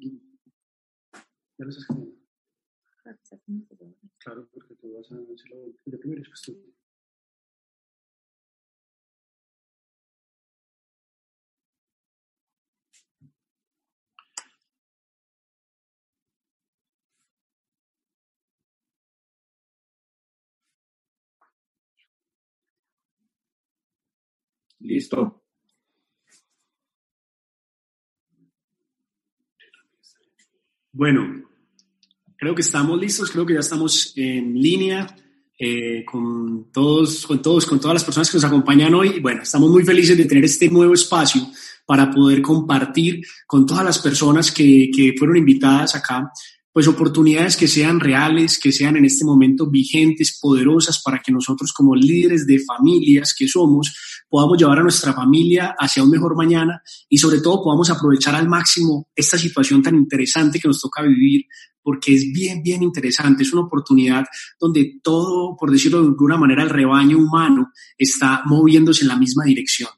¿Ya lo estás? Claro, porque tú vas a hacerlo de primero y después tú. Listo. Bueno, creo que estamos listos, creo que ya estamos en línea eh, con todos, con todos, con todas las personas que nos acompañan hoy. Bueno, estamos muy felices de tener este nuevo espacio para poder compartir con todas las personas que, que fueron invitadas acá pues oportunidades que sean reales, que sean en este momento vigentes, poderosas, para que nosotros como líderes de familias que somos, podamos llevar a nuestra familia hacia un mejor mañana y sobre todo podamos aprovechar al máximo esta situación tan interesante que nos toca vivir, porque es bien, bien interesante, es una oportunidad donde todo, por decirlo de alguna manera, el rebaño humano está moviéndose en la misma dirección.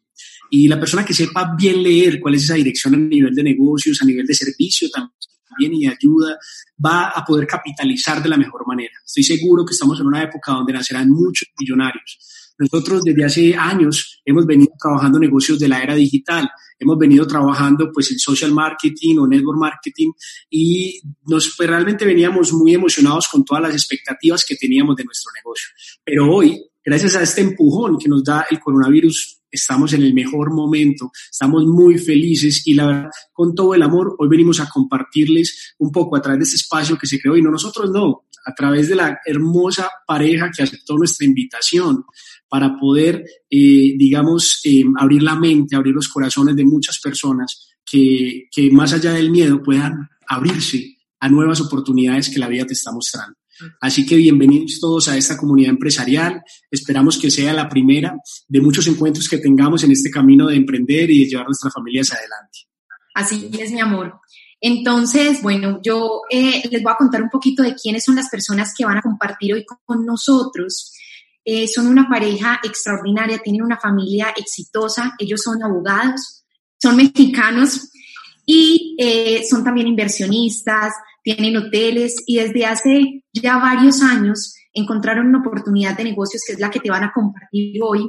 Y la persona que sepa bien leer cuál es esa dirección a nivel de negocios, a nivel de servicio también y ayuda, va a poder capitalizar de la mejor manera. Estoy seguro que estamos en una época donde nacerán muchos millonarios. Nosotros desde hace años hemos venido trabajando negocios de la era digital, hemos venido trabajando pues en social marketing o network marketing y nos pues, realmente veníamos muy emocionados con todas las expectativas que teníamos de nuestro negocio. Pero hoy, gracias a este empujón que nos da el coronavirus, estamos en el mejor momento, estamos muy felices y la verdad, con todo el amor, hoy venimos a compartirles un poco a través de este espacio que se creó y no nosotros no, a través de la hermosa pareja que aceptó nuestra invitación para poder, eh, digamos, eh, abrir la mente, abrir los corazones de muchas personas que, que más allá del miedo puedan abrirse a nuevas oportunidades que la vida te está mostrando. Así que bienvenidos todos a esta comunidad empresarial. Esperamos que sea la primera de muchos encuentros que tengamos en este camino de emprender y de llevar nuestras familias adelante. Así es, mi amor. Entonces, bueno, yo eh, les voy a contar un poquito de quiénes son las personas que van a compartir hoy con nosotros. Eh, son una pareja extraordinaria, tienen una familia exitosa, ellos son abogados, son mexicanos y eh, son también inversionistas, tienen hoteles y desde hace ya varios años encontraron una oportunidad de negocios que es la que te van a compartir hoy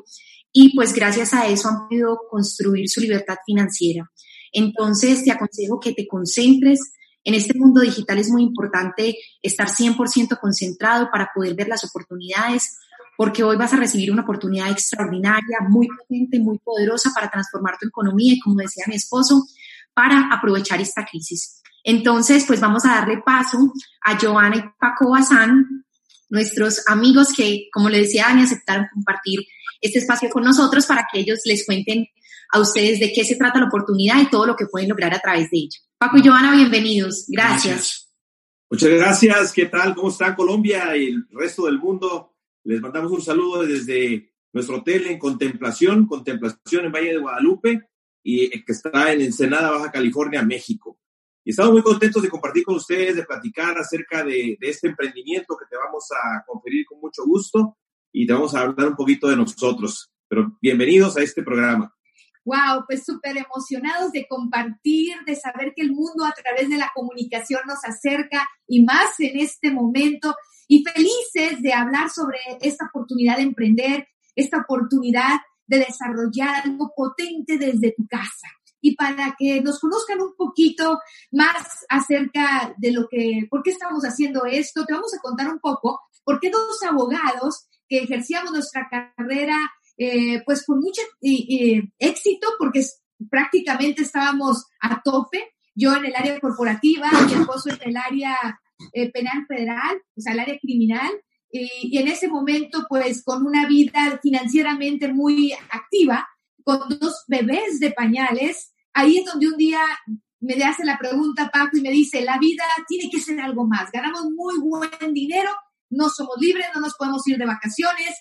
y pues gracias a eso han podido construir su libertad financiera. Entonces te aconsejo que te concentres. En este mundo digital es muy importante estar 100% concentrado para poder ver las oportunidades, porque hoy vas a recibir una oportunidad extraordinaria, muy potente, muy poderosa para transformar tu economía y, como decía mi esposo, para aprovechar esta crisis. Entonces, pues vamos a darle paso a Joana y Paco Bazán, nuestros amigos que, como le decía Dani, aceptaron compartir este espacio con nosotros para que ellos les cuenten a ustedes de qué se trata la oportunidad y todo lo que pueden lograr a través de ello. Paco y Joana, bienvenidos. Gracias. Muchas gracias. ¿Qué tal? ¿Cómo está Colombia y el resto del mundo? Les mandamos un saludo desde nuestro hotel en Contemplación, Contemplación en Valle de Guadalupe, y que está en Ensenada, Baja California, México. Y estamos muy contentos de compartir con ustedes, de platicar acerca de, este emprendimiento que te vamos a conferir con mucho gusto y te vamos a hablar un poquito de nosotros. Pero bienvenidos a este programa. Wow, pues súper emocionados de compartir, de saber que el mundo a través de la comunicación nos acerca y más en este momento y felices de hablar sobre esta oportunidad de emprender, esta oportunidad de desarrollar algo potente desde tu casa y para que nos conozcan un poquito más acerca de lo que, por qué estamos haciendo esto, te vamos a contar un poco por qué dos abogados que ejercíamos nuestra carrera eh, pues con mucho éxito porque prácticamente estábamos a tope, yo en el área corporativa, mi esposo en el área eh, penal federal, o sea, el área criminal, y en ese momento pues con una vida financieramente muy activa, con dos bebés de pañales, ahí es donde un día me hace la pregunta Paco y me dice, la vida tiene que ser algo más, ganamos muy buen dinero, no somos libres, no nos podemos ir de vacaciones,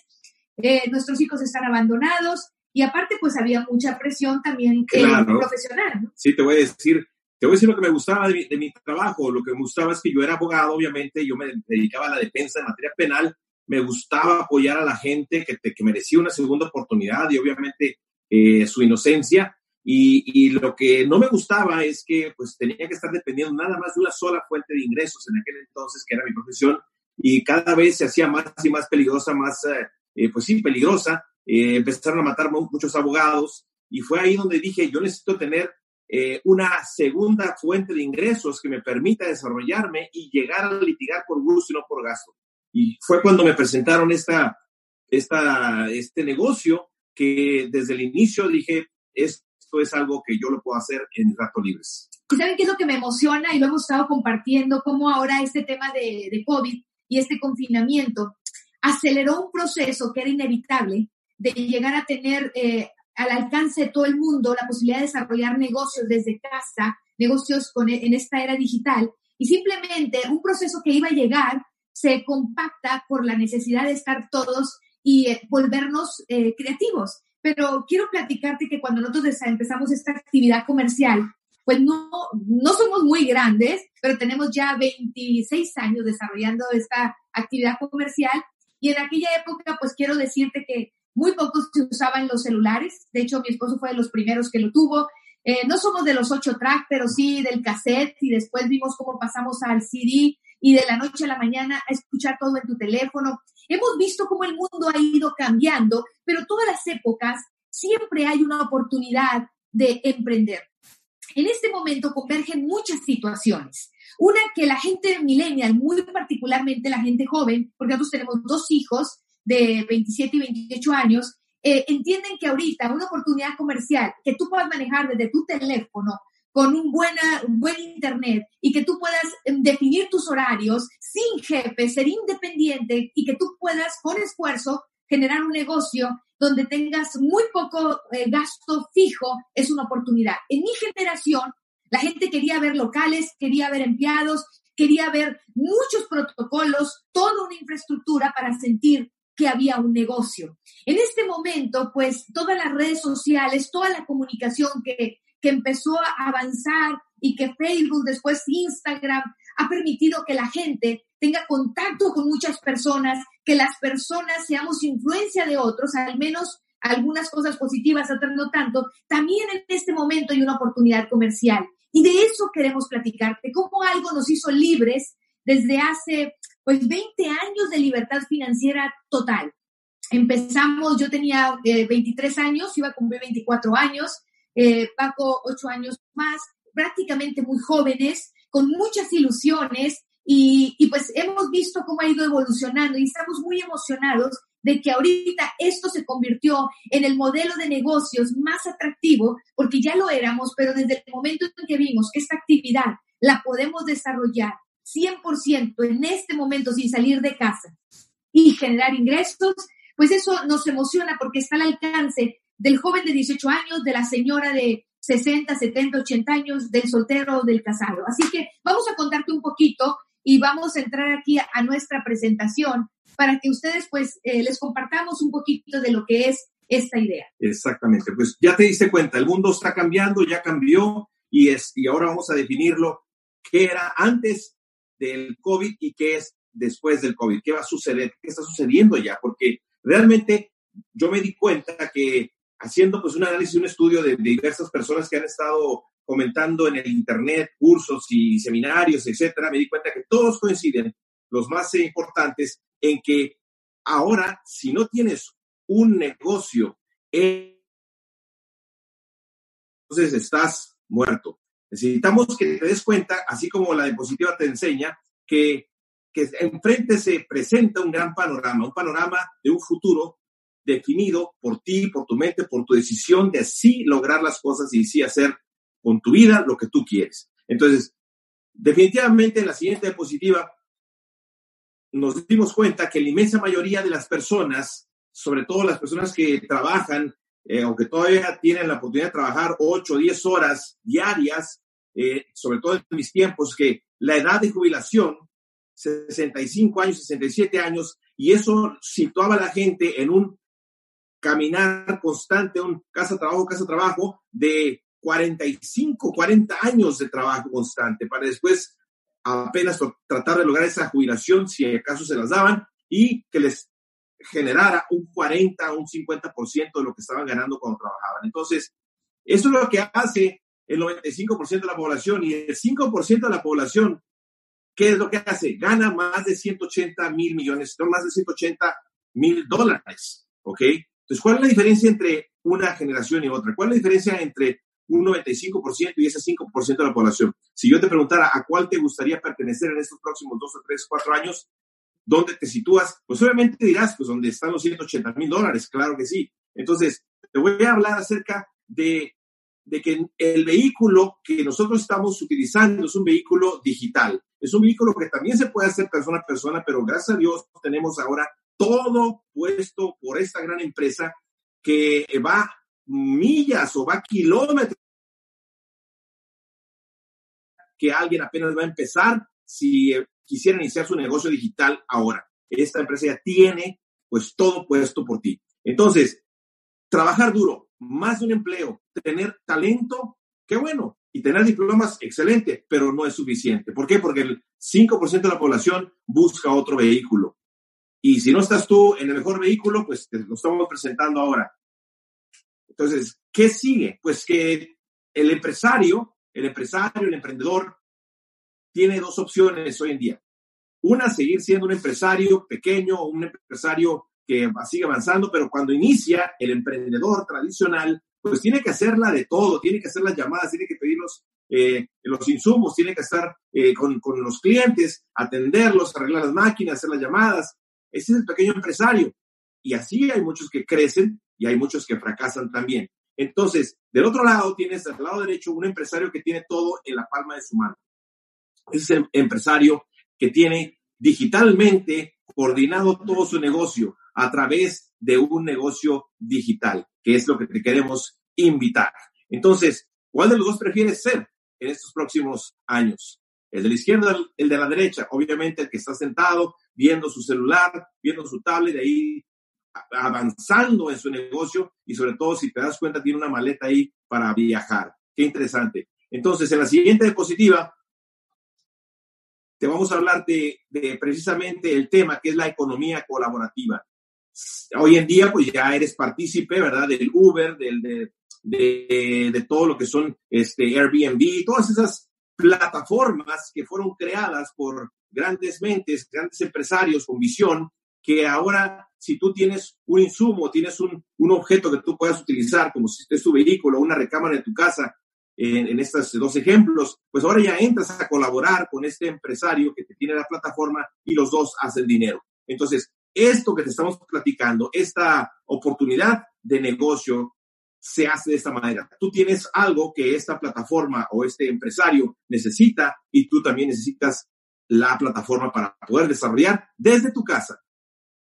eh, nuestros hijos están abandonados y aparte pues había mucha presión también eh, profesional. Sí, te voy a decir, te voy a decir lo que me gustaba de mi, trabajo, lo que me gustaba es que yo era abogado, obviamente, yo me dedicaba a la defensa en materia penal, me gustaba apoyar a la gente que, que merecía una segunda oportunidad y obviamente eh, su inocencia. Y, lo que no me gustaba es que pues tenía que estar dependiendo nada más de una sola fuente de ingresos en aquel entonces, que era mi profesión, y cada vez se hacía más y más peligrosa, más, eh, eh pues sí, peligrosa. Empezaron a matar muchos abogados y fue ahí donde dije, yo necesito tener una segunda fuente de ingresos que me permita desarrollarme y llegar a litigar por gusto y no por gasto. Y fue cuando me presentaron esta, esta, este negocio que desde el inicio dije, esto es algo que yo lo puedo hacer en rato libres. ¿Y saben qué es lo que me emociona? Y lo hemos estado compartiendo, cómo ahora este tema de, de COVID y este confinamiento aceleró un proceso que era inevitable de llegar a tener eh, al alcance de todo el mundo la posibilidad de desarrollar negocios desde casa, negocios con, en esta era digital. Y simplemente un proceso que iba a llegar se compacta por la necesidad de estar todos y eh, volvernos eh, creativos. Pero quiero platicarte que cuando nosotros empezamos esta actividad comercial, pues no, no somos muy grandes, pero tenemos ya 26 años desarrollando esta actividad comercial. Y en aquella época, pues quiero decirte que muy pocos se usaban los celulares. De hecho, mi esposo fue de los primeros que lo tuvo. Eh, no somos de los ocho track, pero sí del cassette y después vimos cómo pasamos al CD y de la noche a la mañana a escuchar todo en tu teléfono. Hemos visto cómo el mundo ha ido cambiando, pero todas las épocas siempre hay una oportunidad de emprender. En este momento convergen muchas situaciones. Una que la gente millennial, muy particularmente la gente joven, porque nosotros tenemos dos hijos de 27 y 28 años, eh, entienden que ahorita una oportunidad comercial que tú puedas manejar desde tu teléfono con un, buena, buen internet y que tú puedas em, definir tus horarios sin jefe, ser independiente y que tú puedas con esfuerzo generar un negocio donde tengas muy poco eh, gasto fijo, es una oportunidad. En mi generación, la gente quería ver locales, quería ver empleados, quería ver muchos protocolos, toda una infraestructura para sentir que había un negocio. En este momento, pues todas las redes sociales, toda la comunicación que, que empezó a avanzar y que Facebook, después Instagram, ha permitido que la gente tenga contacto con muchas personas, que las personas seamos influencia de otros, al menos algunas cosas positivas, otras no tanto, también en este momento hay una oportunidad comercial. Y de eso queremos platicarte, cómo algo nos hizo libres desde hace pues 20 años de libertad financiera total. Empezamos, yo tenía 23 eh, años, iba a cumplir 24 años, eh, Paco 8 años más, prácticamente muy jóvenes, con muchas ilusiones y, y, pues hemos visto cómo ha ido evolucionando y estamos muy emocionados de que ahorita esto se convirtió en el modelo de negocios más atractivo, porque ya lo éramos, pero desde el momento en que vimos que esta actividad la podemos desarrollar 100% en este momento sin salir de casa y generar ingresos, pues eso nos emociona porque está al alcance del joven de 18 años, de la señora de 60, 70, 80 años, del soltero o del casado. Así que vamos a contarte un poquito y vamos a entrar aquí a, nuestra presentación para que ustedes pues eh, les compartamos un poquito de lo que es esta idea. Exactamente, pues ya te diste cuenta, el mundo está cambiando, ya cambió y, es, y ahora vamos a definirlo qué era antes del COVID y qué es después del COVID, qué va a suceder, qué está sucediendo ya, porque realmente yo me di cuenta que haciendo pues un análisis, un estudio de, diversas personas que han estado comentando en el internet cursos y seminarios, etcétera, me di cuenta que todos coinciden, los más importantes, en que ahora si no tienes un negocio, entonces estás muerto. Necesitamos que te des cuenta, así como la diapositiva te enseña, que, que enfrente se presenta un gran panorama, un panorama de un futuro definido por ti, por tu mente, por tu decisión de así lograr las cosas y sí hacer con tu vida lo que tú quieres. Entonces, definitivamente en la siguiente diapositiva nos dimos cuenta que la inmensa mayoría de las personas, sobre todo las personas que trabajan eh, aunque todavía tienen la oportunidad de trabajar 8 o 10 horas diarias, eh, sobre todo en mis tiempos, que la edad de jubilación, 65 años, 67 años, y eso situaba a la gente en un caminar constante, un casa-trabajo, casa-trabajo, de 45, 40 años de trabajo constante, para después apenas tratar de lograr esa jubilación, si acaso se las daban, y que les generara un 40, un 50% de lo que estaban ganando cuando trabajaban. Entonces, Eso es lo que hace el 95% de la población y el 5% de la población, ¿qué es lo que hace? Gana más de 180 mil millones, no más de 180 mil dólares, ¿ok? Entonces, ¿cuál es la diferencia entre una generación y otra? ¿Cuál es la diferencia entre un 95% y ese 5% de la población? Si yo te preguntara a cuál te gustaría pertenecer en estos próximos dos o tres, cuatro años, ¿dónde te sitúas? Pues obviamente dirás, pues donde están los 180 mil dólares, claro que sí. Entonces, te voy a hablar acerca de, de que el vehículo que nosotros estamos utilizando es un vehículo digital. Es un vehículo que también se puede hacer persona a persona, pero gracias a Dios tenemos ahora todo puesto por esta gran empresa que va millas o va kilómetros que alguien apenas va a empezar si quisiera iniciar su negocio digital ahora. Esta empresa ya tiene pues todo puesto por ti. Entonces, trabajar duro, más de un empleo, tener talento, qué bueno, y tener diplomas, excelente, pero no es suficiente. ¿Por qué? Porque el 5% de la población busca otro vehículo. Y si no estás tú en el mejor vehículo, pues te lo estamos presentando ahora. Entonces, ¿qué sigue? Pues que el empresario, el empresario, el emprendedor, tiene dos opciones hoy en día. Una, seguir siendo un empresario pequeño o un empresario que sigue avanzando, pero cuando inicia el emprendedor tradicional, pues tiene que hacerla de todo, tiene que hacer las llamadas, tiene que pedir los, eh, los insumos, tiene que estar eh, con, con, los clientes, atenderlos, arreglar las máquinas, hacer las llamadas. Ese es el pequeño empresario. Y así hay muchos que crecen y hay muchos que fracasan también. Entonces, del otro lado tienes, al lado derecho, un empresario que tiene todo en la palma de su mano. Es el empresario que tiene digitalmente coordinado todo su negocio a través de un negocio digital, que es lo que te queremos invitar. Entonces, ¿cuál de los dos prefieres ser en estos próximos años? El de la izquierda, el de la derecha, obviamente el que está sentado viendo su celular, viendo su tablet, de ahí avanzando en su negocio y sobre todo si te das cuenta tiene una maleta ahí para viajar. Qué interesante. Entonces, en la siguiente diapositiva te vamos a hablar de, precisamente el tema que es la economía colaborativa. Hoy en día, pues ya eres partícipe, ¿verdad? Del Uber, del, de, de, de, todo lo que son este, Airbnb, todas esas plataformas que fueron creadas por grandes mentes, grandes empresarios con visión, que ahora si tú tienes un insumo, tienes un, un objeto que tú puedas utilizar, como si es tu vehículo, una recámara en tu casa, en, en, estos dos ejemplos, pues ahora ya entras a colaborar con este empresario que te tiene la plataforma y los dos hacen dinero. Entonces, esto que te estamos platicando, esta oportunidad de negocio se hace de esta manera. Tú tienes algo que esta plataforma o este empresario necesita y tú también necesitas la plataforma para poder desarrollar desde tu casa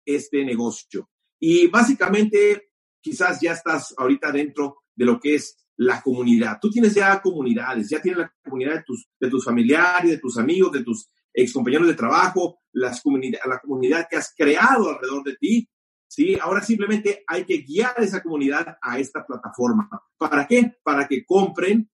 este negocio. Y básicamente, quizás ya estás ahorita dentro de lo que es la comunidad. Tú tienes ya comunidades, ya tienes la comunidad de tus, de tus familiares, de tus amigos, de tus ex compañeros de trabajo, las comunidad, la comunidad que has creado alrededor de ti. ¿sí? Ahora simplemente hay que guiar esa comunidad a esta plataforma. ¿Para qué? Para que compren,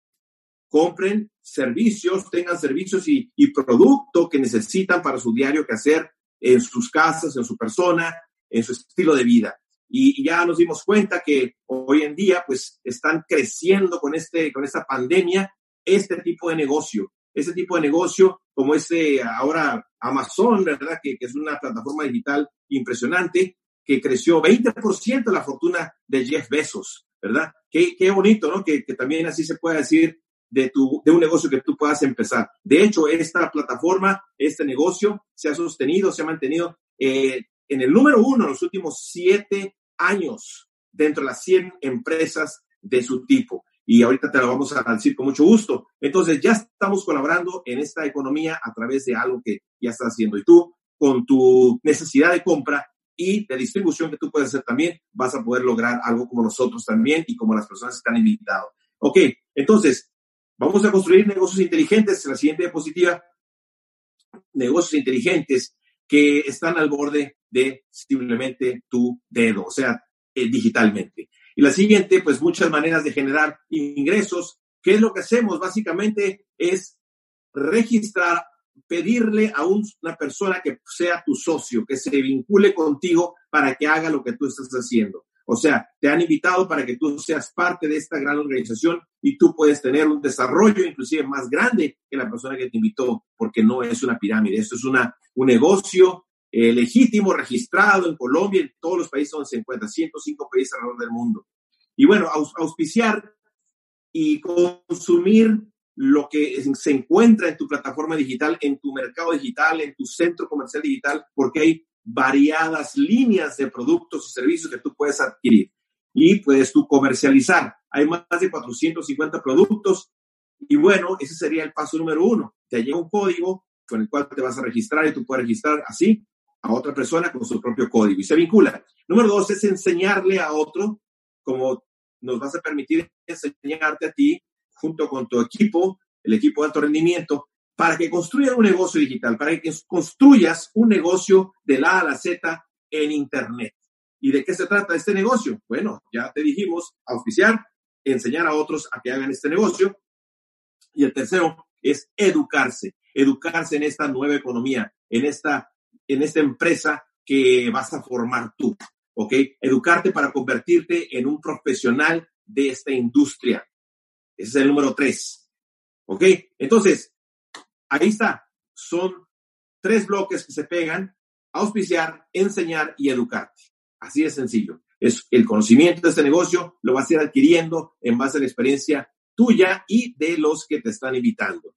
compren servicios, tengan servicios y, y producto que necesitan para su diario que hacer en sus casas, en su persona, en su estilo de vida. Y, ya nos dimos cuenta que hoy en día, pues, están creciendo con, este, con esta pandemia este tipo de negocio. Este tipo de negocio, como este ahora Amazon, ¿verdad? Que, que es una plataforma digital impresionante, que creció 20% la fortuna de Jeff Bezos, ¿verdad? Qué, qué bonito, ¿no? Que, que, también así se puede decir de, tu, de un negocio que tú puedas empezar. De hecho, esta plataforma, este negocio, se ha sostenido, se ha mantenido eh, en el número uno en los últimos siete años dentro de las 100 empresas de su tipo. Y ahorita te lo vamos a decir con mucho gusto. Entonces, ya estamos colaborando en esta economía a través de algo que ya estás haciendo. Y tú, con tu necesidad de compra y de distribución que tú puedes hacer también, vas a poder lograr algo como nosotros también y como las personas están invitadas. Ok, entonces, vamos a construir negocios inteligentes. En la siguiente diapositiva, negocios inteligentes que están al borde de simplemente tu dedo, o sea, eh, digitalmente. Y la siguiente, pues muchas maneras de generar ingresos. ¿Qué es lo que hacemos? Básicamente es registrar, pedirle a una persona que sea tu socio, que se vincule contigo para que haga lo que tú estás haciendo. O sea, te han invitado para que tú seas parte de esta gran organización y tú puedes tener un desarrollo inclusive más grande que la persona que te invitó, porque no es una pirámide, esto es una, un negocio eh, legítimo, registrado en Colombia, en todos los países donde se encuentra, 105 países alrededor del mundo. Y bueno, auspiciar y consumir lo que se encuentra en tu plataforma digital, en tu mercado digital, en tu centro comercial digital, porque hay variadas líneas de productos y servicios que tú puedes adquirir y puedes tú comercializar. Hay más de 450 productos y bueno, ese sería el paso número uno. Te llega un código con el cual te vas a registrar y tú puedes registrar así a otra persona con su propio código y se vincula. Número dos es enseñarle a otro, como nos vas a permitir enseñarte a ti junto con tu equipo, el equipo de alto rendimiento, para que construyan un negocio digital, para que construyas un negocio de la A a la Z en Internet. ¿Y de qué se trata este negocio? Bueno, ya te dijimos, auspiciar, enseñar a otros a que hagan este negocio. Y el tercero es educarse, educarse en esta nueva economía, en esta, en esta empresa que vas a formar tú, ¿ok? Educarte para convertirte en un profesional de esta industria. Ese es el número tres, ¿ok? Entonces, ahí está. Son tres bloques que se pegan, auspiciar, enseñar y educarte. Así de sencillo. Es el conocimiento de este negocio, lo vas a ir adquiriendo en base a la experiencia tuya y de los que te están invitando.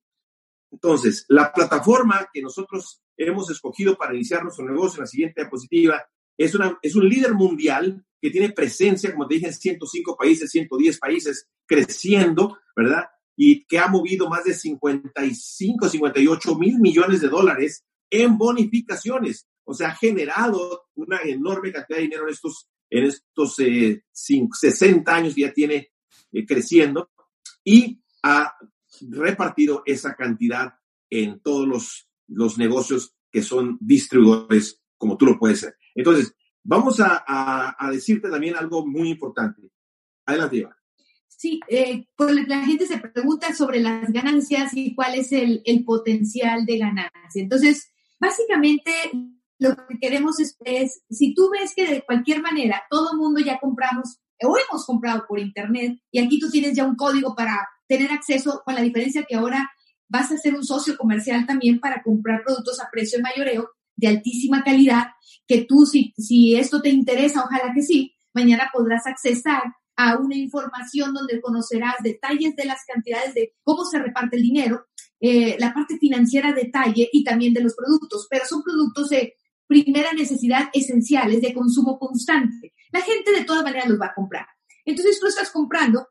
Entonces, la plataforma que nosotros hemos escogido para iniciar nuestro negocio en la siguiente diapositiva es, una, es un líder mundial que tiene presencia, como te dije, en 105 países, 110 países, creciendo, ¿verdad? Y que ha movido más de 55, 58 mil millones de dólares en bonificaciones. O sea, ha generado una enorme cantidad de dinero en estos, en estos 60 eh, años que ya tiene eh, creciendo y ha repartido esa cantidad en todos los, los negocios que son distribuidores, como tú lo puedes ser. Entonces, vamos a, decirte también algo muy importante. Adelante, Iván. Sí, eh, la gente se pregunta sobre las ganancias y cuál es el, el potencial de ganancia. Entonces, básicamente lo que queremos es, si tú ves que de cualquier manera todo el mundo ya compramos o hemos comprado por internet y aquí tú tienes ya un código para tener acceso, con la diferencia que ahora vas a ser un socio comercial también para comprar productos a precio de mayoreo de altísima calidad, que tú, si, si esto te interesa, ojalá que sí, mañana podrás accesar a una información donde conocerás detalles de las cantidades de cómo se reparte el dinero, eh, la parte financiera detalle y también de los productos, pero son productos de primera necesidad esenciales de consumo constante. La gente de todas maneras los va a comprar. Entonces tú estás comprando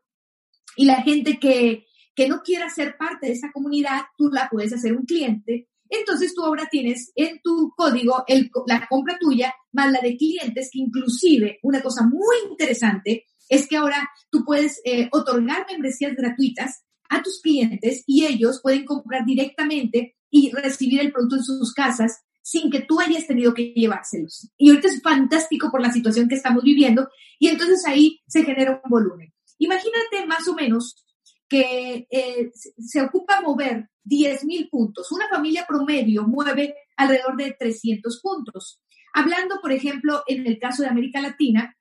y la gente que, que no quiera ser parte de esa comunidad, tú la puedes hacer un cliente. Entonces tú ahora tienes en tu código el, la compra tuya más la de clientes, que inclusive una cosa muy interesante es que ahora tú puedes eh, otorgar membresías gratuitas a tus clientes y ellos pueden comprar directamente y recibir el producto en sus casas sin que tú hayas tenido que llevárselos. Y ahorita es fantástico por la situación que estamos viviendo y entonces ahí se genera un volumen. Imagínate más o menos que eh, se ocupa mover 10 mil puntos. Una familia promedio mueve alrededor de 300 puntos. Hablando, por ejemplo, en el caso de América Latina,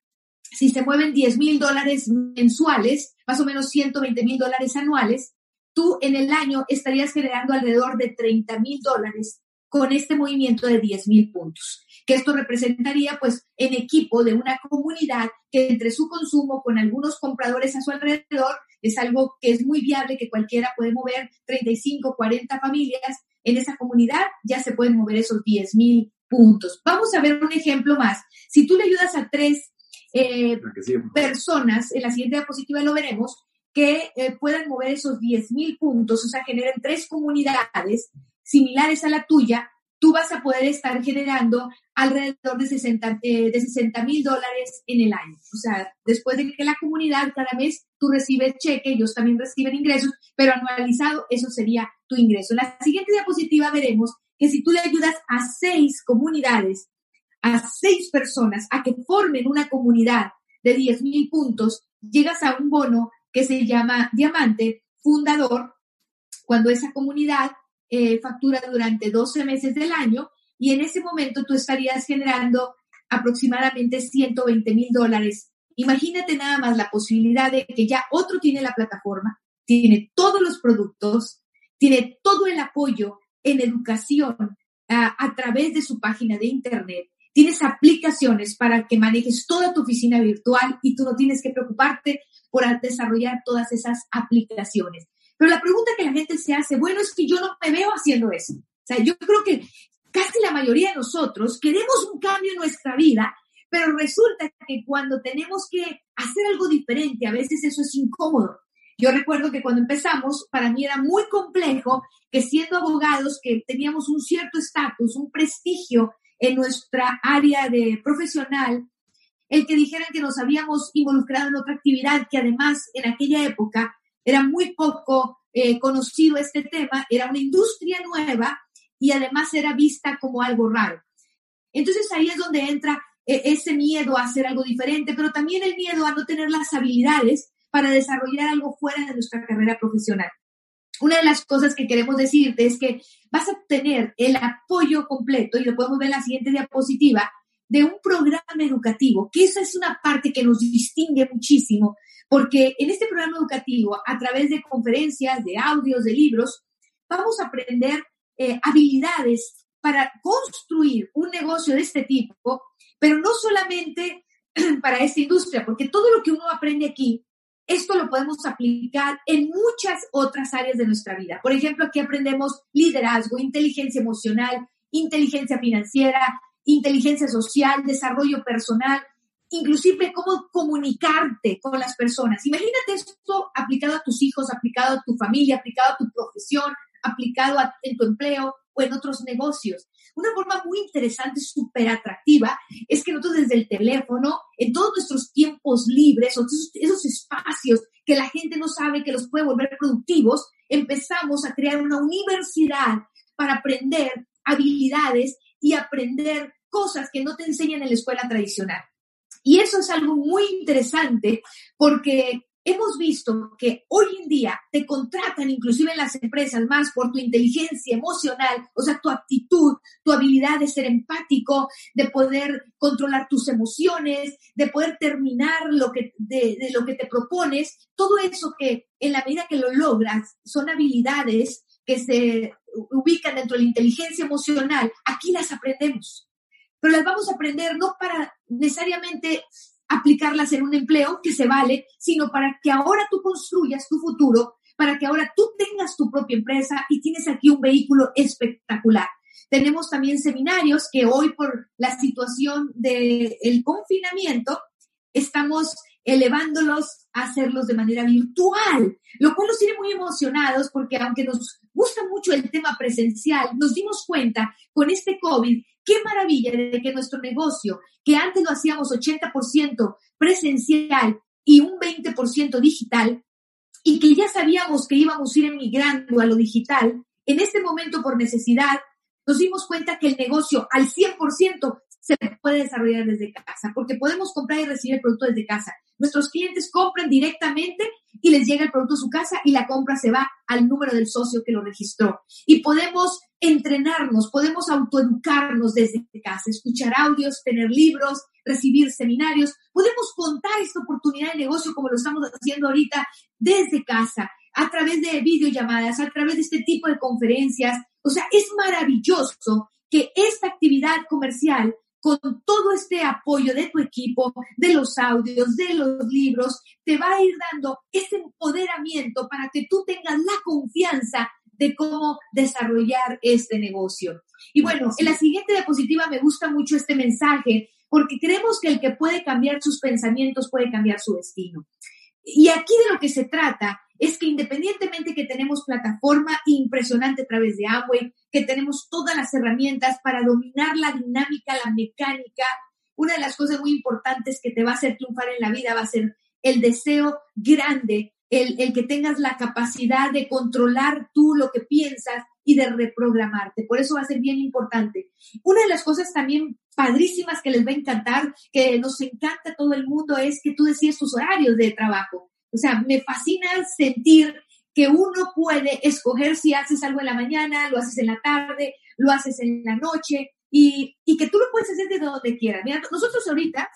si se mueven 10 mil dólares mensuales, más o menos 120 mil dólares anuales, tú en el año estarías generando alrededor de 30 mil dólares con este movimiento de 10 mil puntos, que esto representaría pues en equipo de una comunidad que entre su consumo con algunos compradores a su alrededor es algo que es muy viable, que cualquiera puede mover 35, 40 familias en esa comunidad, ya se pueden mover esos 10 mil puntos. Vamos a ver un ejemplo más. Si tú le ayudas a tres eh, personas, en la siguiente diapositiva lo veremos, que eh, puedan mover esos 10 mil puntos, o sea, generen tres comunidades similares a la tuya, tú vas a poder estar generando alrededor de 60 eh, de mil dólares en el año. O sea, después de que la comunidad cada mes tú recibes cheque, ellos también reciben ingresos, pero anualizado eso sería tu ingreso. En la siguiente diapositiva veremos que si tú le ayudas a seis comunidades, a seis personas a que formen una comunidad de 10 mil puntos, llegas a un bono que se llama diamante fundador, cuando esa comunidad eh, factura durante 12 meses del año y en ese momento tú estarías generando aproximadamente 120 mil dólares Imagínate nada más la posibilidad de que ya otro tiene la plataforma, tiene todos los productos, tiene todo el apoyo en educación a, a través de su página de internet. Tienes aplicaciones para que manejes toda tu oficina virtual y tú no tienes que preocuparte por desarrollar todas esas aplicaciones. Pero la pregunta que la gente se hace, bueno, es que yo no me veo haciendo eso. O sea, yo creo que casi la mayoría de nosotros queremos un cambio en nuestra vida, pero resulta que cuando tenemos que hacer algo diferente, a veces eso es incómodo. Yo recuerdo que cuando empezamos, para mí era muy complejo que siendo abogados, que teníamos un cierto estatus, un prestigio en nuestra área de profesional, el que dijeran que nos habíamos involucrado en otra actividad que además en aquella época era muy poco eh, conocido este tema, era una industria nueva y además era vista como algo raro. Entonces ahí es donde entra eh, ese miedo a hacer algo diferente, pero también el miedo a no tener las habilidades para desarrollar algo fuera de nuestra carrera profesional. Una de las cosas que queremos decirte es que vas a tener el apoyo completo, y lo podemos ver en la siguiente diapositiva, de un programa educativo, que esa es una parte que nos distingue muchísimo, porque en este programa educativo, a través de conferencias, de audios, de libros, vamos a aprender eh, habilidades para construir un negocio de este tipo, pero no solamente para esta industria, porque todo lo que uno aprende aquí esto lo podemos aplicar en muchas otras áreas de nuestra vida. Por ejemplo, aquí aprendemos liderazgo, inteligencia emocional, inteligencia financiera, inteligencia social, desarrollo personal, inclusive cómo comunicarte con las personas. Imagínate esto aplicado a tus hijos, aplicado a tu familia, aplicado a tu profesión, aplicado en tu empleo o en otros negocios. Una forma muy interesante, súper atractiva, es que nosotros desde el teléfono, en todos nuestros tiempos libres, esos, esos espacios que la gente no sabe que los puede volver productivos, empezamos a crear una universidad para aprender habilidades y aprender cosas que no te enseñan en la escuela tradicional. Y eso es algo muy interesante porque hemos visto que hoy en día te contratan inclusive en las empresas más por tu inteligencia emocional, o sea, tu actitud, tu habilidad de ser empático, de poder controlar tus emociones, de poder terminar lo que, de, lo que te propones, todo eso que en la medida que lo logras son habilidades que se ubican dentro de la inteligencia emocional, aquí las aprendemos. Pero las vamos a aprender no para necesariamente aplicarlas en un empleo que se vale, sino para que ahora tú construyas tu futuro, para que ahora tú tengas tu propia empresa y tienes aquí un vehículo espectacular. Tenemos también seminarios que hoy por la situación del confinamiento estamos elevándolos a hacerlos de manera virtual, lo cual nos tiene muy emocionados porque aunque nos gusta mucho el tema presencial, nos dimos cuenta con este COVID Qué maravilla de que nuestro negocio, que antes lo hacíamos 80% presencial y un 20% digital, y que ya sabíamos que íbamos a ir emigrando a lo digital, en este momento por necesidad, nos dimos cuenta que el negocio al 100% se puede desarrollar desde casa, porque podemos comprar y recibir el producto desde casa. Nuestros clientes compran directamente y les llega el producto a su casa y la compra se va al número del socio que lo registró. Y podemos entrenarnos, podemos autoeducarnos desde casa, escuchar audios, tener libros, recibir seminarios, podemos contar esta oportunidad de negocio como lo estamos haciendo ahorita desde casa, a través de videollamadas, a través de este tipo de conferencias. O sea, es maravilloso que esta actividad comercial con todo este apoyo de tu equipo, de los audios, de los libros, te va a ir dando ese empoderamiento para que tú tengas la confianza de cómo desarrollar este negocio. Y bueno, en la siguiente diapositiva me gusta mucho este mensaje porque creemos que el que puede cambiar sus pensamientos puede cambiar su destino. Y aquí de lo que se trata es que independientemente que tenemos plataforma impresionante a través de Amway, que tenemos todas las herramientas para dominar la dinámica, la mecánica, una de las cosas muy importantes que te va a hacer triunfar en la vida va a ser el deseo grande, el, el que tengas la capacidad de controlar tú lo que piensas y de reprogramarte. Por eso va a ser bien importante. Una de las cosas también padrísimas que les va a encantar, que nos encanta a todo el mundo, es que tú decides tus horarios de trabajo. O sea, me fascina sentir que uno puede escoger si haces algo en la mañana, lo haces en la tarde, lo haces en la noche y, y que tú lo puedes hacer desde donde quieras. Mira, nosotros ahorita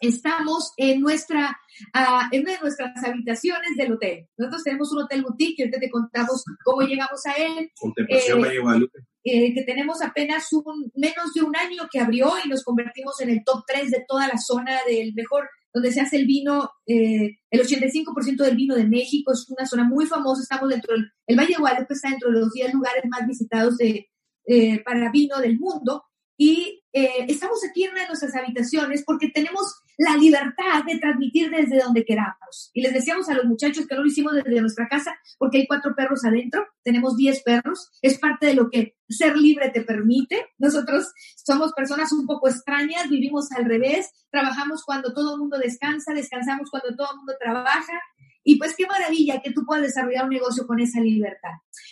estamos en nuestra, uh, en una de nuestras habitaciones del hotel. Nosotros tenemos un hotel boutique, que ahorita te contamos cómo llegamos a él. Contemplación eh. Eh, que tenemos apenas un, menos de un año que abrió y nos convertimos en el top 3 de toda la zona del mejor, donde se hace el vino, eh, el 85% del vino de México, es una zona muy famosa, estamos dentro el Valle de Guadalupe está dentro de los 10 lugares más visitados de, eh, para vino del mundo y eh, estamos aquí en una de nuestras habitaciones porque tenemos la libertad de transmitir desde donde queramos. Y les decíamos a los muchachos que no lo hicimos desde nuestra casa porque hay cuatro perros adentro, tenemos diez perros, es parte de lo que ser libre te permite. Nosotros somos personas un poco extrañas, vivimos al revés, trabajamos cuando todo el mundo descansa, descansamos cuando todo el mundo trabaja y pues qué maravilla que tú puedas desarrollar un negocio con esa libertad.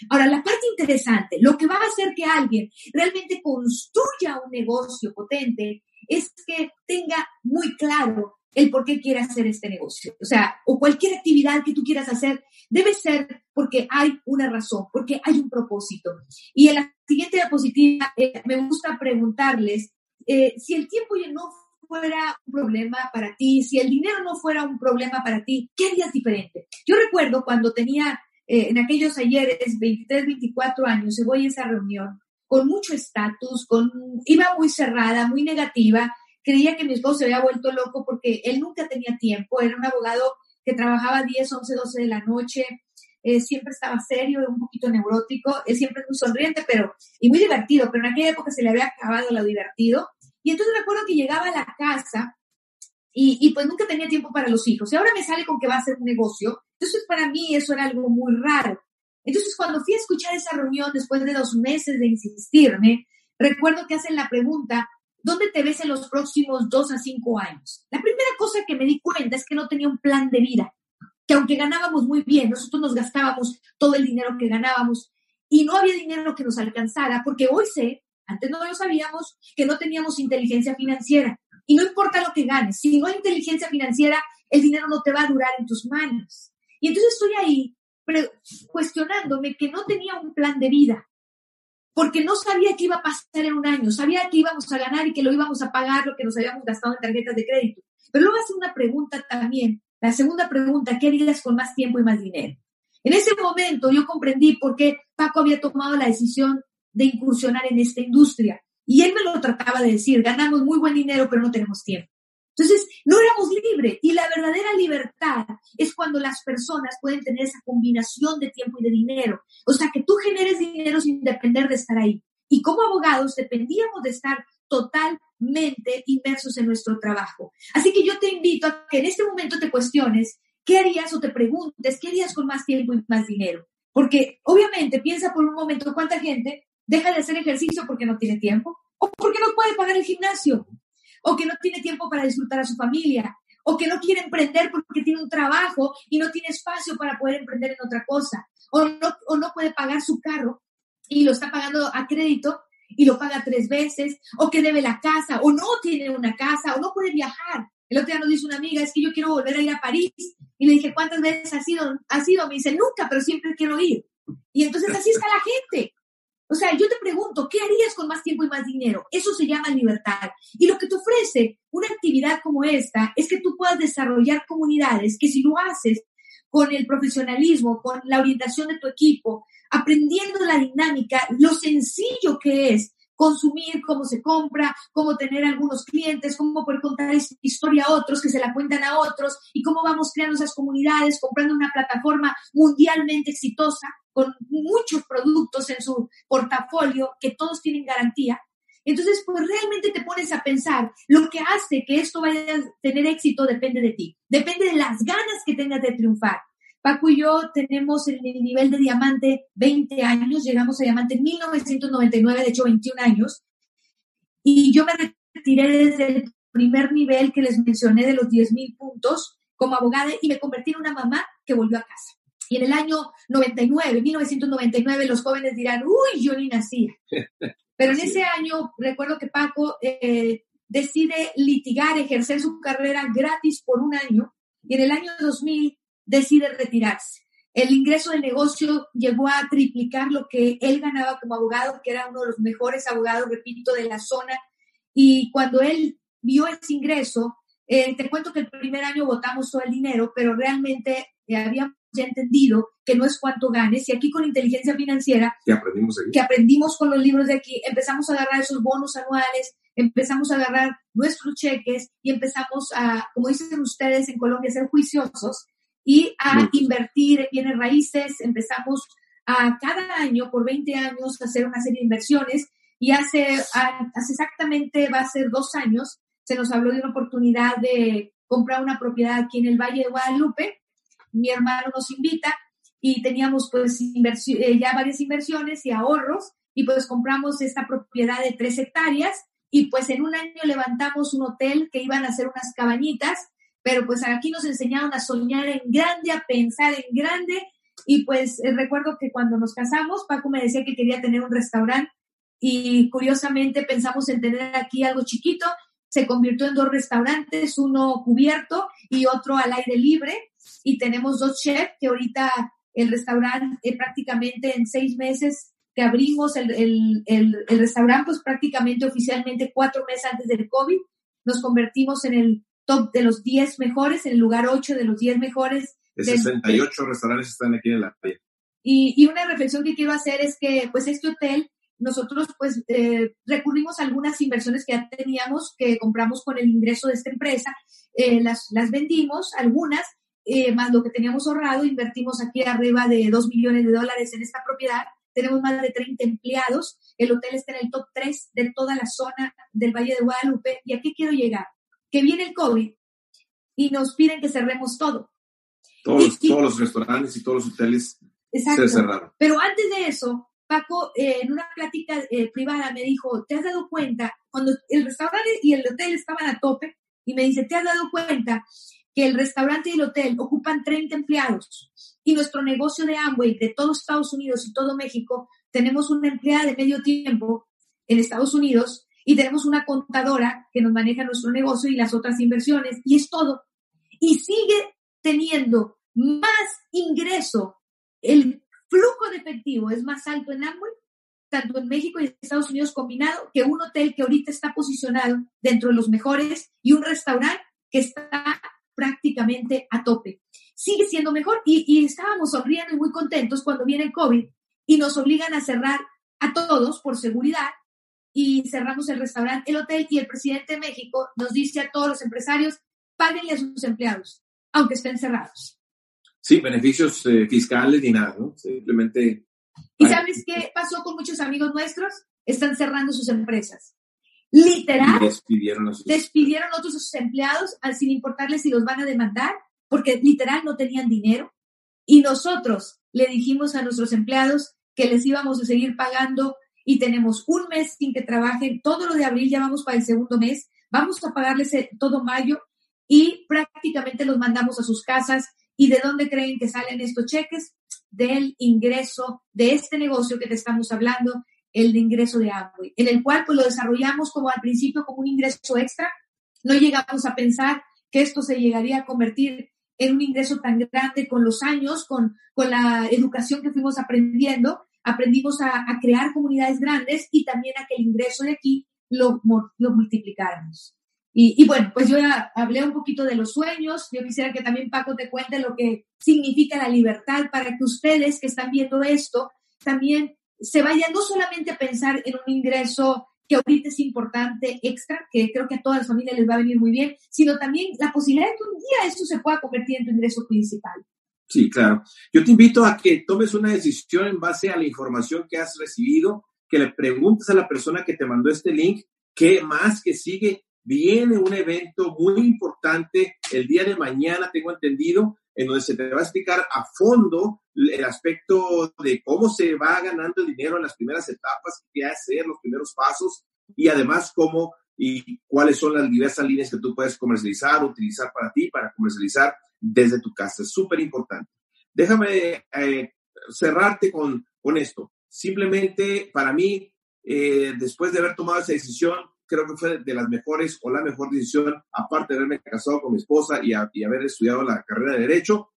Ahora, la parte interesante, lo que va a hacer que alguien realmente construya un negocio potente es que tenga muy claro el por qué quiere hacer este negocio. O sea, o cualquier actividad que tú quieras hacer debe ser porque hay una razón, porque hay un propósito. Y en la siguiente diapositiva eh, me gusta preguntarles eh, si el tiempo ya no fuera un problema para ti, si el dinero no fuera un problema para ti, ¿qué harías diferente? Yo recuerdo cuando tenía eh, en aquellos ayeres 23, 24 años y voy a esa reunión con mucho estatus, con iba muy cerrada, muy negativa, creía que mi esposo se había vuelto loco porque él nunca tenía tiempo, era un abogado que trabajaba 10, 11, 12 de la noche, eh, siempre estaba serio, un poquito neurótico, él siempre muy sonriente, pero, y muy divertido, pero en aquella época se le había acabado lo divertido y entonces recuerdo que llegaba a la casa y, pues nunca tenía tiempo para los hijos. Y ahora me sale con que va a ser un negocio. Entonces para mí eso era algo muy raro. Entonces cuando fui a escuchar esa reunión después de dos meses de insistirme, recuerdo que hacen la pregunta, ¿dónde te ves en los próximos dos a cinco años? La primera cosa que me di cuenta es que no tenía un plan de vida, que aunque ganábamos muy bien, nosotros nos gastábamos todo el dinero que ganábamos y no había dinero que nos alcanzara, porque hoy sé antes no lo sabíamos, que no teníamos inteligencia financiera. Y no importa lo que ganes, si no hay inteligencia financiera, el dinero no te va a durar en tus manos. Y entonces estoy ahí cuestionándome que no tenía un plan de vida, porque no sabía qué iba a pasar en un año, sabía que íbamos a ganar y que lo íbamos a pagar lo que nos habíamos gastado en tarjetas de crédito. Pero luego hace una pregunta también, la segunda pregunta, ¿qué harías con más tiempo y más dinero? En ese momento yo comprendí por qué Paco había tomado la decisión de incursionar en esta industria. Y él me lo trataba de decir, ganamos muy buen dinero, pero no tenemos tiempo. Entonces, no éramos libres y la verdadera libertad es cuando las personas pueden tener esa combinación de tiempo y de dinero. O sea, que tú generes dinero sin depender de estar ahí. Y como abogados dependíamos de estar totalmente inmersos en nuestro trabajo. Así que yo te invito a que en este momento te cuestiones qué harías o te preguntes qué harías con más tiempo y más dinero. Porque obviamente piensa por un momento cuánta gente deja de hacer ejercicio porque no tiene tiempo, o porque no puede pagar el gimnasio, o que no tiene tiempo para disfrutar a su familia, o que no quiere emprender porque tiene un trabajo y no tiene espacio para poder emprender en otra cosa, o no, o no puede pagar su carro y lo está pagando a crédito y lo paga tres veces, o que debe la casa, o no tiene una casa, o no puede viajar. El otro día nos dice una amiga, es que yo quiero volver a ir a París. Y le dije, ¿cuántas veces ha sido? Ha sido, me dice, nunca, pero siempre quiero ir. Y entonces así está la gente. O sea, yo te pregunto, ¿qué harías con más tiempo y más dinero? Eso se llama libertad. Y lo que te ofrece una actividad como esta es que tú puedas desarrollar comunidades que si lo haces con el profesionalismo, con la orientación de tu equipo, aprendiendo la dinámica, lo sencillo que es consumir, cómo se compra, cómo tener algunos clientes, cómo poder contar historia a otros que se la cuentan a otros y cómo vamos creando esas comunidades, comprando una plataforma mundialmente exitosa con muchos productos en su portafolio que todos tienen garantía. Entonces, pues realmente te pones a pensar, lo que hace que esto vaya a tener éxito depende de ti, depende de las ganas que tengas de triunfar. Paco y yo tenemos el nivel de diamante 20 años, llegamos a diamante en 1999, de hecho 21 años, y yo me retiré desde el primer nivel que les mencioné de los 10.000 puntos como abogada y me convertí en una mamá que volvió a casa. Y en el año 99, 1999, los jóvenes dirán, uy, yo ni nací. Pero en ese año, recuerdo que Paco eh, decide litigar, ejercer su carrera gratis por un año. Y en el año 2000 decide retirarse. El ingreso del negocio llegó a triplicar lo que él ganaba como abogado, que era uno de los mejores abogados, repito, de la zona. Y cuando él vio ese ingreso, Eh, te cuento que el primer año votamos todo el dinero, pero realmente eh, habíamos ya entendido que no es cuánto ganes. Y aquí con inteligencia financiera, que aprendimos, aquí. que aprendimos con los libros de aquí, empezamos a agarrar esos bonos anuales, empezamos a agarrar nuestros cheques y empezamos a, como dicen ustedes en Colombia, ser juiciosos y a invertir en bienes raíces. Empezamos a cada año, por 20 años, a hacer una serie de inversiones y hace, hace exactamente, va a ser dos años, se nos habló de una oportunidad de comprar una propiedad aquí en el Valle de Guadalupe. Mi hermano nos invita y teníamos pues eh, ya varias inversiones y ahorros y pues compramos esta propiedad de tres hectáreas y pues en un año levantamos un hotel que iban a ser unas cabañitas, pero pues aquí nos enseñaron a soñar en grande, a pensar en grande y pues eh, recuerdo que cuando nos casamos, Paco me decía que quería tener un restaurante y curiosamente pensamos en tener aquí algo chiquito. Se convirtió en dos restaurantes, uno cubierto y otro al aire libre. Y tenemos dos chefs que ahorita el restaurante eh, prácticamente en seis meses que abrimos el, el, el, el restaurante, pues prácticamente oficialmente cuatro meses antes del COVID, nos convertimos en el top de los 10 mejores, en el lugar 8 de los 10 mejores de 68 restaurantes están aquí en la playa. Y, y, una reflexión que quiero hacer es que, pues, este hotel, nosotros, pues, eh, recurrimos a algunas inversiones que ya teníamos, que compramos con el ingreso de esta empresa, eh, las, las vendimos, algunas, eh, más lo que teníamos ahorrado, invertimos aquí arriba de 2 millones de dólares en esta propiedad, tenemos más de 30 empleados, el hotel está en el top 3 de toda la zona del Valle de Guadalupe, y aquí quiero llegar, que viene el COVID y nos piden que cerremos todo todos, todos los restaurantes y todos los hoteles se cerraron. Pero antes de eso, Paco, eh, en una plática eh, privada me dijo, ¿te has dado cuenta? Cuando el restaurante y el hotel estaban a tope, y me dice, ¿te has dado cuenta que el restaurante y el hotel ocupan 30 empleados? Y nuestro negocio de Amway, de todo Estados Unidos y todo México, tenemos una empleada de medio tiempo en Estados Unidos y tenemos una contadora que nos maneja nuestro negocio y las otras inversiones, y es todo. Y sigue teniendo más ingreso, el flujo de efectivo es más alto en Amway, tanto en México y Estados Unidos combinado, que un hotel que ahorita está posicionado dentro de los mejores y un restaurante que está prácticamente a tope. Sigue siendo mejor y, y estábamos sonriendo y muy contentos cuando viene el COVID y nos obligan a cerrar a todos por seguridad y cerramos el restaurante, el hotel y el presidente de México nos dice a todos los empresarios, páguenle a sus empleados aunque estén cerrados. Sí, beneficios eh, fiscales ni nada, ¿no? Simplemente. ¿Y sabes qué pasó con muchos amigos nuestros? Están cerrando sus empresas. Literal. Despidieron a sus... Despidieron a otros sus empleados sin importarles si los van a demandar, porque literal no tenían dinero. Y nosotros le dijimos a nuestros empleados que les íbamos a seguir pagando y tenemos un mes sin que trabajen. Todo lo de abril ya vamos para el segundo mes. Vamos a pagarles eh, todo mayo y prácticamente los mandamos a sus casas. ¿Y de dónde creen que salen estos cheques? Del ingreso de este negocio que te estamos hablando, el de ingreso de Amway, en el cual pues lo desarrollamos como al principio como un ingreso extra. No llegamos a pensar que esto se llegaría a convertir en un ingreso tan grande con los años, con, con la educación que fuimos aprendiendo. Aprendimos a, crear comunidades grandes y también a que el ingreso de aquí lo, lo multiplicáramos. Y, bueno, pues yo ya hablé un poquito de los sueños. Yo quisiera que también Paco te cuente lo que significa la libertad para que ustedes que están viendo esto también se vayan no solamente a pensar en un ingreso que ahorita es importante, extra, que creo que a todas las familias les va a venir muy bien, sino también la posibilidad de que un día esto se pueda convertir en tu ingreso principal. Sí, claro. Yo te invito a que tomes una decisión en base a la información que has recibido, que le preguntes a la persona que te mandó este link qué más que sigue viene un evento muy importante el día de mañana, tengo entendido, en donde se te va a explicar a fondo el aspecto de cómo se va ganando el dinero en las primeras etapas, qué hacer, los primeros pasos y además cómo y cuáles son las diversas líneas que tú puedes comercializar, utilizar para ti, para comercializar desde tu casa. Es súper importante. Déjame eh, cerrarte con, con esto. Simplemente para mí, eh, después de haber tomado esa decisión, creo que fue de las mejores o la mejor decisión, aparte de haberme casado con mi esposa y, haber estudiado la carrera de Derecho,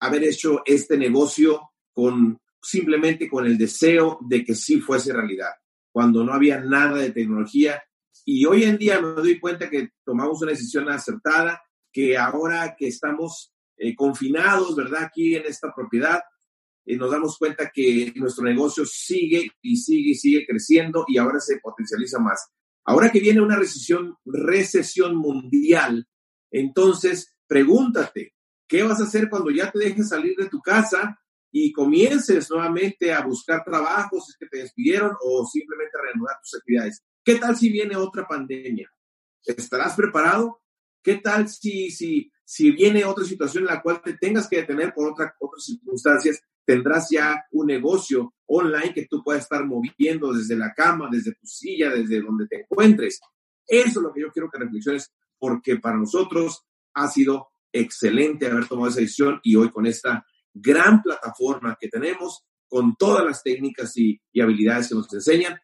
haber hecho este negocio con simplemente con el deseo de que sí fuese realidad. Cuando no había nada de tecnología, Y hoy en día me doy cuenta que tomamos una decisión acertada, que ahora que estamos eh, confinados, ¿verdad? Aquí en esta propiedad, eh, nos damos cuenta que nuestro negocio sigue y sigue y sigue creciendo y ahora se potencializa más. Ahora que viene una recesión, recesión mundial, entonces pregúntate, ¿qué vas a hacer cuando ya te dejes salir de tu casa y comiences nuevamente a buscar trabajos, es que te despidieron o simplemente reanudar tus actividades? ¿Qué tal si viene otra pandemia? ¿Estarás preparado? ¿Qué tal si, si, si viene otra situación en la cual te tengas que detener por otra, otras circunstancias? Tendrás ya un negocio online que tú puedas estar moviendo desde la cama, desde tu silla, desde donde te encuentres. Eso es lo que yo quiero que reflexiones, porque para nosotros ha sido excelente haber tomado esa decisión y hoy con esta gran plataforma que tenemos, con todas las técnicas y, y habilidades que nos enseñan,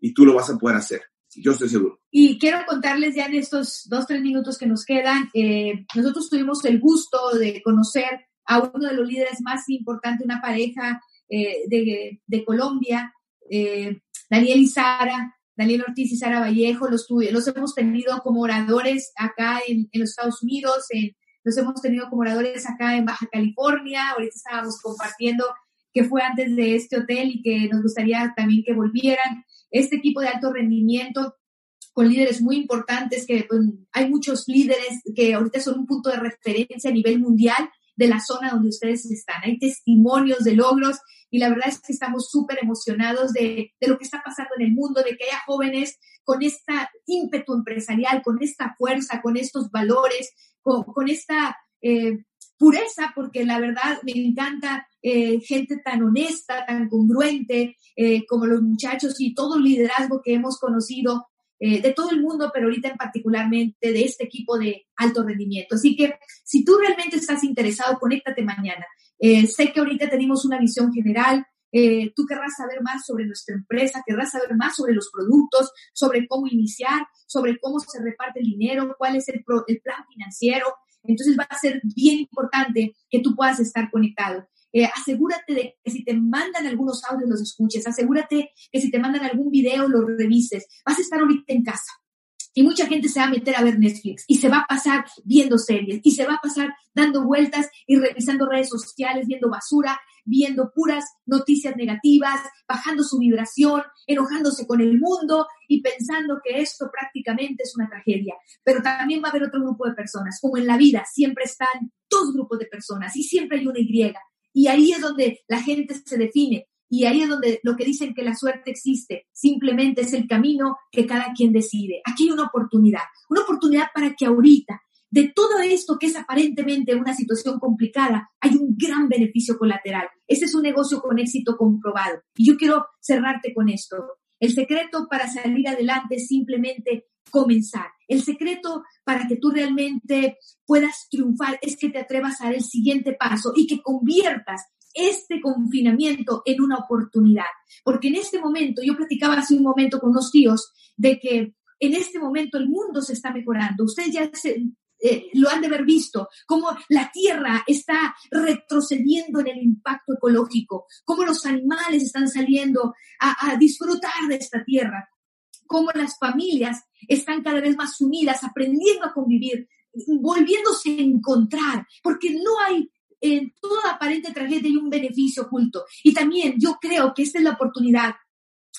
y tú lo vas a poder hacer. Yo estoy seguro. Y quiero contarles ya en estos dos, tres minutos que nos quedan, eh, nosotros tuvimos el gusto de conocer a uno de los líderes más importantes, una pareja eh, de, de, Colombia, eh, Daniel y Sara, Daniel Ortiz y Sara Vallejo, los, los hemos tenido como oradores acá en, en los Estados Unidos, en, los hemos tenido como oradores acá en Baja California, ahorita estábamos compartiendo que fue antes de este hotel y que nos gustaría también que volvieran. Este equipo de alto rendimiento con líderes muy importantes, que pues, hay muchos líderes que ahorita son un punto de referencia a nivel mundial de la zona donde ustedes están. Hay testimonios de logros y la verdad es que estamos súper emocionados de, de, lo que está pasando en el mundo, de que haya jóvenes con este ímpetu empresarial, con esta fuerza, con estos valores, con, con esta eh, pureza, porque la verdad me encanta eh, gente tan honesta, tan congruente, eh, como los muchachos y todo el liderazgo que hemos conocido eh, de todo el mundo, pero ahorita en particularmente de este equipo de alto rendimiento. Así que si tú realmente estás interesado, conéctate mañana. sé que ahorita tenemos una visión general, tú querrás saber más sobre nuestra empresa, querrás saber más sobre los productos, sobre cómo iniciar, sobre cómo se reparte el dinero, cuál es el plan financiero, entonces va a ser bien importante que tú puedas estar conectado. Eh, asegúrate de que si te mandan algunos audios los escuches, asegúrate que si te mandan algún video lo revises. Vas a estar ahorita en casa y mucha gente se va a meter a ver Netflix y se va a pasar viendo series y se va a pasar dando vueltas y revisando redes sociales, viendo basura, viendo puras noticias negativas, bajando su vibración, enojándose con el mundo y pensando que esto prácticamente es una tragedia. Pero también va a haber otro grupo de personas, como en la vida siempre están dos grupos de personas y siempre hay una Y. Y ahí es donde la gente se define. Y ahí es donde lo que dicen que la suerte existe, simplemente es el camino que cada quien decide. Aquí hay una oportunidad, una oportunidad para que ahorita, de todo esto que es aparentemente una situación complicada, hay un gran beneficio colateral. Ese es un negocio con éxito comprobado. Y yo quiero cerrarte con esto. El secreto para salir adelante es simplemente comenzar. El secreto para que tú realmente puedas triunfar es que te atrevas a dar el siguiente paso y que conviertas este confinamiento en una oportunidad. Porque en este momento, yo platicaba hace un momento con unos tíos de que en este momento el mundo se está mejorando. Ustedes ya eh, lo han de haber visto, cómo la tierra está retrocediendo en el impacto ecológico, cómo los animales están saliendo a disfrutar de esta tierra, cómo las familias están cada vez más unidas, aprendiendo a convivir, volviéndose a encontrar, porque no hay en toda aparente tragedia hay un beneficio oculto. Y también yo creo que esta es la oportunidad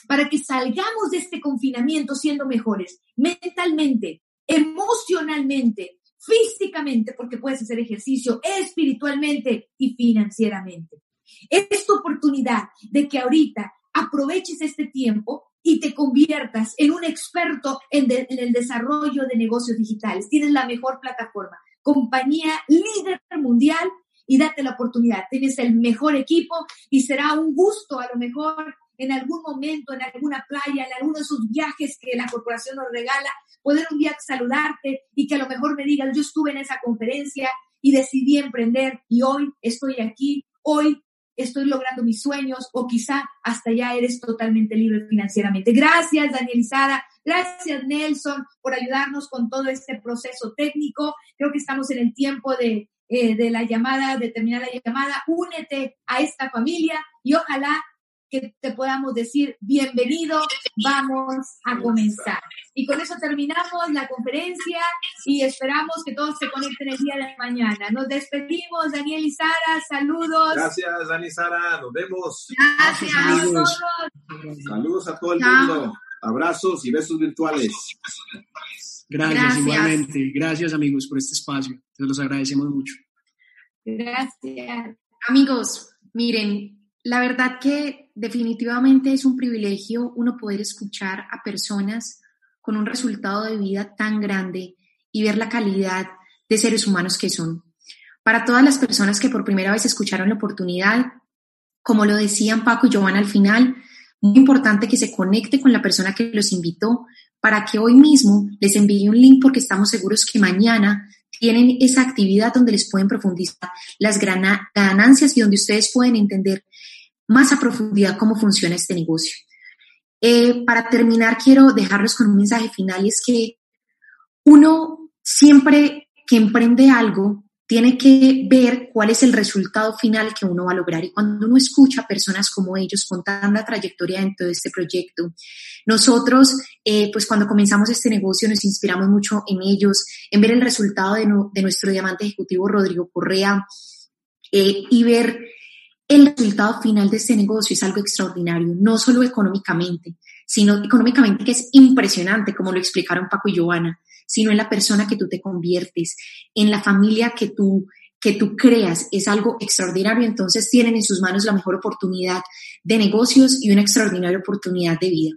para que salgamos de este confinamiento siendo mejores, mentalmente, emocionalmente, físicamente, porque puedes hacer ejercicio, espiritualmente y financieramente. Esta oportunidad de que ahorita aproveches este tiempo y te conviertas en un experto en, el desarrollo de negocios digitales. Tienes la mejor plataforma, compañía líder mundial y date la oportunidad. Tienes el mejor equipo y será un gusto a lo mejor en algún momento, en alguna playa, en alguno de esos viajes que la corporación nos regala, poder un día saludarte y que a lo mejor me digas, yo estuve en esa conferencia y decidí emprender y hoy estoy aquí, hoy estoy logrando mis sueños o quizá hasta ya eres totalmente libre financieramente. Gracias, Daniel Sara. Gracias, Nelson, por ayudarnos con todo este proceso técnico. Creo que estamos en el tiempo de, eh, de la llamada, de terminar la llamada. Únete a esta familia y ojalá que te podamos decir bienvenido, vamos a comenzar. Y con eso terminamos la conferencia y esperamos que todos se conecten el día de mañana. Nos despedimos, Daniel y Sara, saludos. Gracias, Dani y Sara, nos vemos. Gracias a todos. Saludos a todo el mundo. Abrazos y besos virtuales. Gracias, Gracias, igualmente. Gracias, amigos, por este espacio. Se los agradecemos mucho. Gracias. Amigos, miren, la verdad que definitivamente es un privilegio uno poder escuchar a personas con un resultado de vida tan grande y ver la calidad de seres humanos que son. Para todas las personas que por primera vez escucharon la oportunidad, como lo decían Paco y Giovanna al final, muy importante que se conecte con la persona que los invitó para que hoy mismo les envíe un link porque estamos seguros que mañana tienen esa actividad donde les pueden profundizar las ganancias y donde ustedes pueden entender más a profundidad cómo funciona este negocio. Eh, para terminar, quiero dejarlos con un mensaje final y es que uno siempre que emprende algo tiene que ver cuál es el resultado final que uno va a lograr. Y cuando uno escucha personas como ellos contando la trayectoria dentro de este proyecto, nosotros, eh, pues cuando comenzamos este negocio nos inspiramos mucho en ellos, en ver el resultado de, de nuestro diamante ejecutivo Rodrigo Correa eh, y ver el resultado final de este negocio es algo extraordinario, no solo económicamente, sino económicamente que es impresionante, como lo explicaron Paco y Giovanna, sino en la persona que tú te conviertes, en la familia que tú, que tú creas. Es algo extraordinario. Entonces tienen en sus manos la mejor oportunidad de negocios y una extraordinaria oportunidad de vida.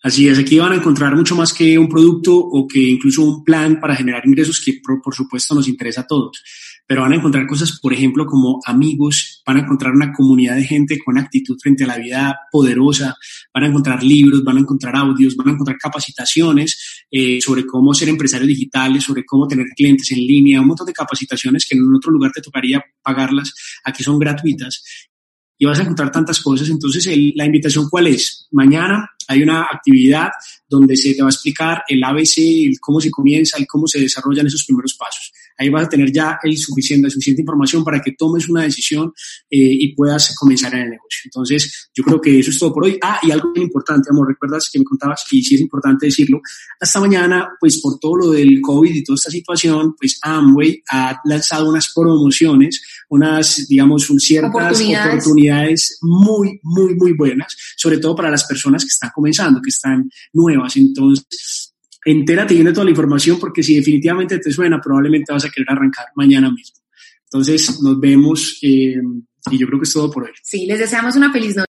Así es, aquí van a encontrar mucho más que un producto o que incluso un plan para generar ingresos que por, supuesto nos interesa a todos, pero van a encontrar cosas, por ejemplo, como amigos, van a encontrar una comunidad de gente con actitud frente a la vida poderosa, van a encontrar libros, van a encontrar audios, van a encontrar capacitaciones eh, sobre cómo ser empresarios digitales, sobre cómo tener clientes en línea, un montón de capacitaciones que en otro lugar te tocaría pagarlas, aquí son gratuitas y vas a encontrar tantas cosas. Entonces, la invitación cuál es? Mañana hay una actividad donde se te va a explicar el ABC, el cómo se comienza, y cómo se desarrollan esos primeros pasos. Ahí vas a tener ya el suficiente, suficiente información para que tomes una decisión eh, y puedas comenzar en el negocio. Entonces, yo creo que eso es todo por hoy. Ah, y algo importante, amor, recuerdas que me contabas, y sí es importante decirlo, hasta mañana, pues por todo lo del COVID y toda esta situación, pues Amway ha lanzado unas promociones, unas, digamos, ciertas oportunidades. oportunidades muy, muy, muy buenas, sobre todo para las personas que están comenzando, que están nuevas. Entonces, entérate bien de toda la información porque si definitivamente te suena, probablemente vas a querer arrancar mañana mismo. Entonces, nos vemos eh, y yo creo que es todo por hoy. Sí, les deseamos una feliz noche.